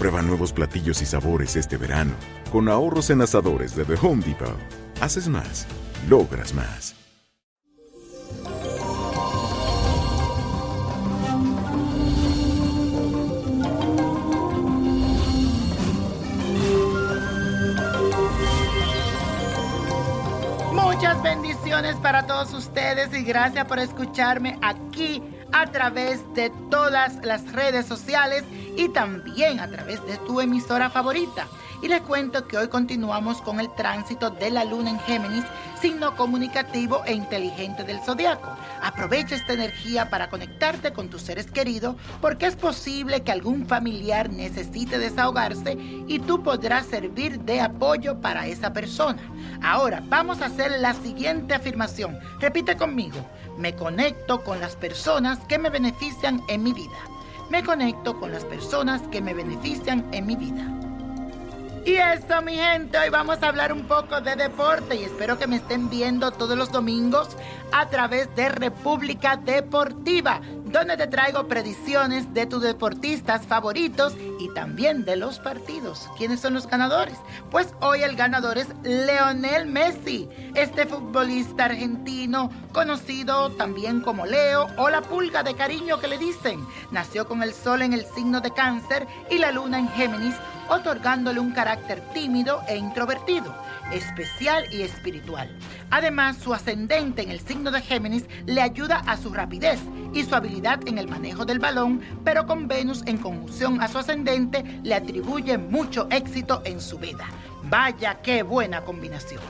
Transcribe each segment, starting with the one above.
Prueba nuevos platillos y sabores este verano. Con ahorros en asadores de The Home Depot. Haces más, logras más. Muchas bendiciones para todos ustedes y gracias por escucharme aquí a través de todas las redes sociales y también a través de tu emisora favorita. Y les cuento que hoy continuamos con el tránsito de la luna en Géminis, signo comunicativo e inteligente del zodiaco. Aprovecha esta energía para conectarte con tus seres queridos porque es posible que algún familiar necesite desahogarse y tú podrás servir de apoyo para esa persona. Ahora vamos a hacer la siguiente afirmación. Repite conmigo. Me conecto con las personas que me benefician en mi vida. Me conecto con las personas que me benefician en mi vida. Y eso, mi gente, hoy vamos a hablar un poco de deporte y espero que me estén viendo todos los domingos a través de República Deportiva, donde te traigo predicciones de tus deportistas favoritos y también de los partidos. ¿Quiénes son los ganadores? Pues hoy el ganador es Leonel Messi, este futbolista argentino conocido también como Leo o la pulga de cariño que le dicen. Nació con el sol en el signo de cáncer y la luna en Géminis otorgándole un carácter tímido e introvertido, especial y espiritual. Además, su ascendente en el signo de Géminis le ayuda a su rapidez y su habilidad en el manejo del balón, pero con Venus en conjunción a su ascendente le atribuye mucho éxito en su vida. Vaya qué buena combinación.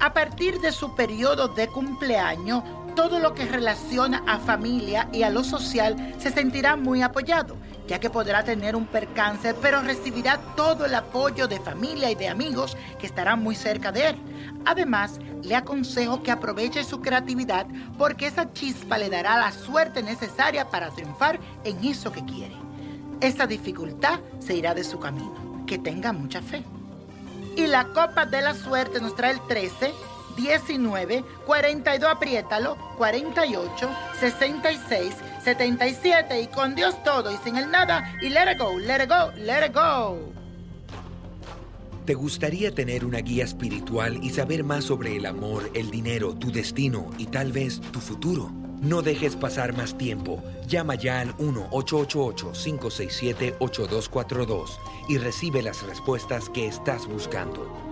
A partir de su periodo de cumpleaños, todo lo que relaciona a familia y a lo social se sentirá muy apoyado, ya que podrá tener un percance, pero recibirá todo el apoyo de familia y de amigos que estarán muy cerca de él. Además, le aconsejo que aproveche su creatividad porque esa chispa le dará la suerte necesaria para triunfar en eso que quiere. Esa dificultad se irá de su camino. Que tenga mucha fe. Y la copa de la suerte nos trae el 13, 19, 42, apriétalo, 48, 66, 77 y con Dios todo y sin el nada y let it go, let it go, let it go. ¿Te gustaría tener una guía espiritual y saber más sobre el amor, el dinero, tu destino y tal vez tu futuro? No dejes pasar más tiempo. Llama ya al 1-888-567-8242 y recibe las respuestas que estás buscando.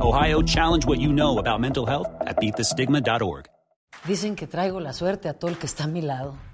Ohio, challenge what you know about mental health at beatthestigma.org. Dicen que traigo la suerte a todo el que está a mi lado.